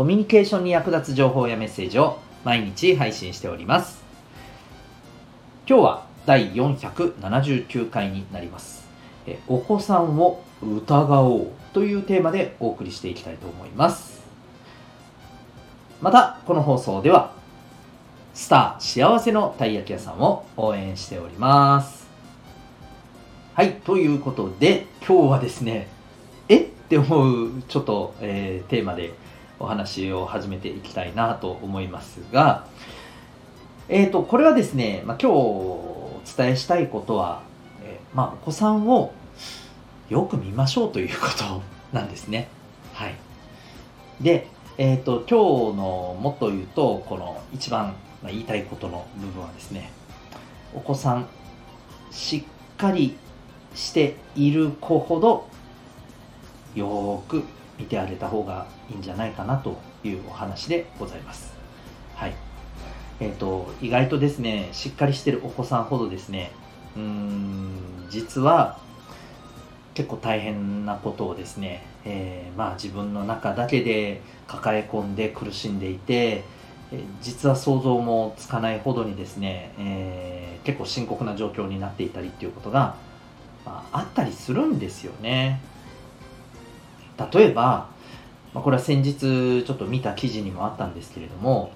コミュニケーションに役立つ情報やメッセージを毎日配信しております。今日は第479回になります。えお子さんを疑おうというテーマでお送りしていきたいと思います。また、この放送では、スター幸せのたい焼き屋さんを応援しております。はい、ということで、今日はですね、え？って思うちょっと、えーテーマでお話を始めていきたいなと思いますが、えー、とこれはですね、まあ、今日お伝えしたいことは、えーまあ、お子さんをよく見ましょうということなんですね。はい、で、えー、と今日のもっと言うとこの一番、言いたいことの部分はですねお子さんしっかりしている子ほどよーく見てあげた方がいいんじゃないかなというお話でございます。はい。えっ、と、意外とですね、しっかりしてるお子さんほどですね、うーん、実は結構大変なことをですね、えーまあ自分の中だけで抱え込んで苦しんでいて、実は想像もつかないほどにですね、えー結構深刻な状況になっていたりっていうことが、まあ、あったりするんですよね。例えば、まあ、これは先日ちょっと見た記事にもあったんですけれども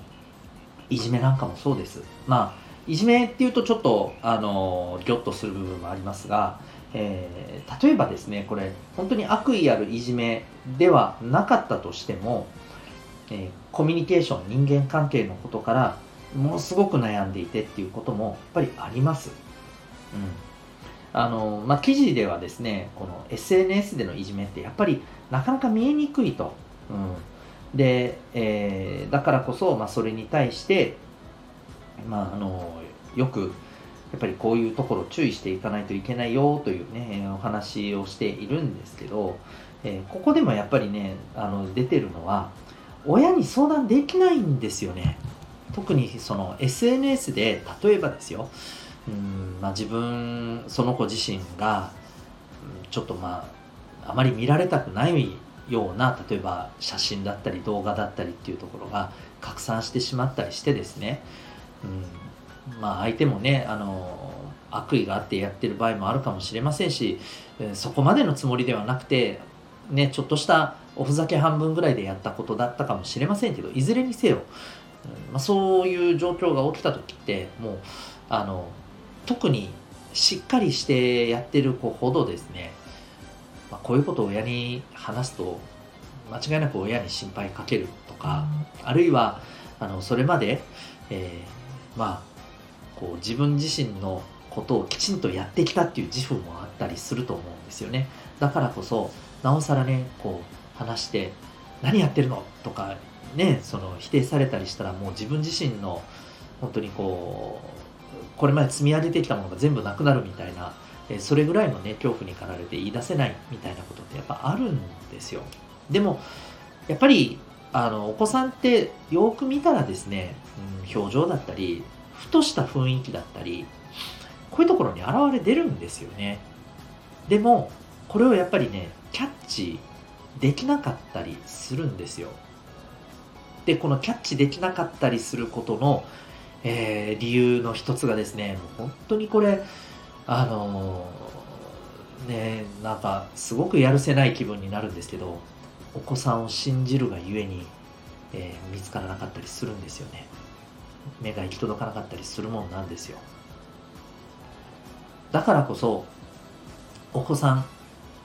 いじめなんかもそうです。まあいじめっていうとちょっとあのギョッとする部分もありますが、えー例えばですねこれ本当に悪意あるいじめではなかったとしても、えーコミュニケーション人間関係のことからものすごく悩んでいてっていうこともやっぱりあります、うん。あのまあ、記事ではですねこの SNS でのいじめってやっぱりなかなか見えにくいと。うん、で、えーだからこそ、まあ、それに対して、まあ、あのよくやっぱりこういうところ注意していかないといけないよというね、お話をしているんですけど、えーここでもやっぱりねあの出てるのは親に相談できないんですよね。特にその SNS で例えばですよ、うんまあ、自分その子自身がちょっとまああまり見られたくないような例えば写真だったり動画だったりっていうところが拡散してしまったりしてですね、うん、まあ相手もねあの悪意があってやってる場合もあるかもしれませんしそこまでのつもりではなくてねちょっとしたおふざけ半分ぐらいでやったことだったかもしれませんけどいずれにせよ、うんまあ、そういう状況が起きた時ってもうあの特にしっかりしてやってる子ほどですねまあ、こういうことを親に話すと間違いなく親に心配かけるとか、あるいはあのそれまで、えーまあこう自分自身のことをきちんとやってきたっていう自負もあったりすると思うんですよねだからこそなおさらねこう話して「何やってるの?」とかねその否定されたりしたらもう自分自身の本当にこうこれまで積み上げてきたものが全部なくなるみたいなえそれぐらいのね恐怖に駆られて言い出せないみたいなことってやっぱあるんですよ。でもやっぱりあのお子さんってよく見たらですね、うん、表情だったりふとした雰囲気だったりこういうところに現れ出るんですよね。でもこれをやっぱりねキャッチできなかったりするんですよ。でこのキャッチできなかったりすることの、えー理由の一つがですねもう本当にこれあのーねなんかすごくやるせない気分になるんですけどお子さんを信じるがゆえに、えー見つからなかったりするんですよね。目が行き届かなかったりするもんなんですよ。だからこそお子さん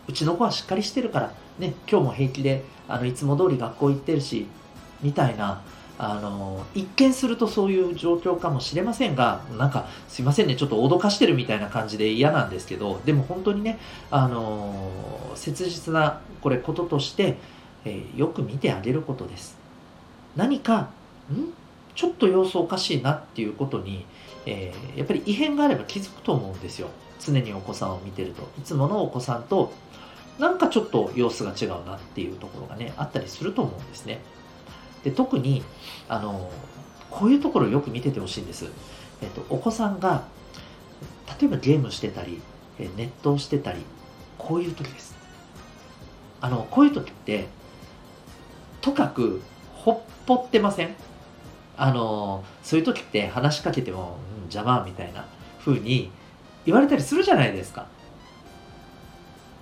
うちの子はしっかりしてるからね今日も平気であのいつも通り学校行ってるしみたいなあの一見するとそういう状況かもしれませんがなんかすいませんねちょっと脅かしてるみたいな感じで嫌なんですけどでも本当にねあの切実なこれこととして、えーよく見てあげることです。何かん？ちょっと様子おかしいなっていうことに、えー、やっぱり異変があれば気づくと思うんですよ。常にお子さんを見てると。いつものお子さんとなんかちょっと様子が違うなっていうところがねあったりすると思うんですね。で特にあのこういうところをよく見ててほしいんです、えっと、お子さんが例えばゲームしてたりネットをしてたりこういう時です。あのこういう時ってとかくほっぽってません？あのそういう時って話しかけても、うん、邪魔みたいな風に言われたりするじゃないですか。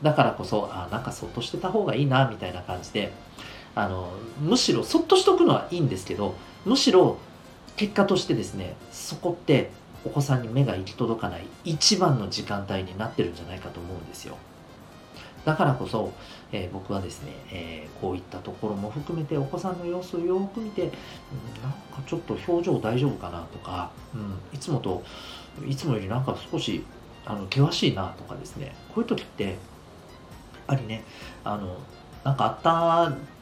だからこそあなんかそっとしてた方がいいなみたいな感じであのむしろそっとしとくのはいいんですけどむしろ結果としてですねそこってお子さんに目が行き届かない一番の時間帯になってるんじゃないかと思うんですよ。だからこそ、えー、僕はですね、えー、こういったところも含めてお子さんの様子をよく見て、うん、なんかちょっと表情大丈夫かなとか、うん、いつもといつもよりなんか少しあの険しいなとかですねこういう時ってやっぱりねあのなんかあった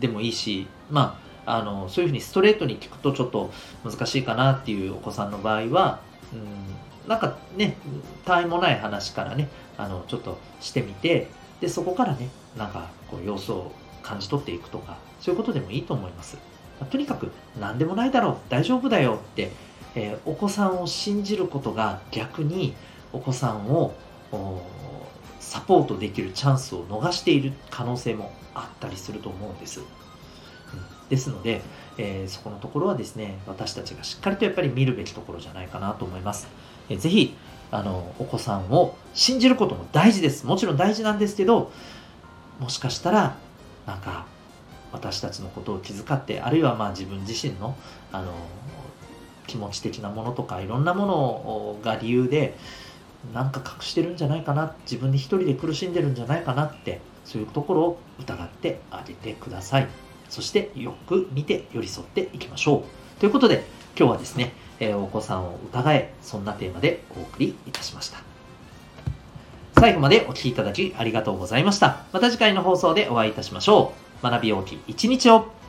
でもいいしまああのそういうふうにストレートに聞くとちょっと難しいかなっていうお子さんの場合は、うん、なんかね他愛もない話からねあのちょっとしてみてでそこからねなんかこう様子を感じ取っていくとかそういうことでもいいと思います、ま、とにかく何でもないだろう大丈夫だよって、えー、お子さんを信じることが逆にお子さんをサポートできるチャンスを逃している可能性もあったりすると思うんです。ですので、えー、そこのところはですね、私たちがしっかりとやっぱり見るべきところじゃないかなと思います。えー、ぜひ、あの、お子さんを信じることも大事です。もちろん大事なんですけど、もしかしたら、なんか、私たちのことを気遣って、あるいはまあ自分自身の、あの、気持ち的なものとか、いろんなものが理由で、なんか隠してるんじゃないかな自分で一人で苦しんでるんじゃないかなってそういうところを疑ってあげてください。そしてよく見て寄り添っていきましょう。ということで今日はですね、え、お子さんを疑えそんなテーマでお送りいたしました。最後までお聴きいただきありがとうございました。また次回の放送でお会いいたしましょう。学び大きい一日を。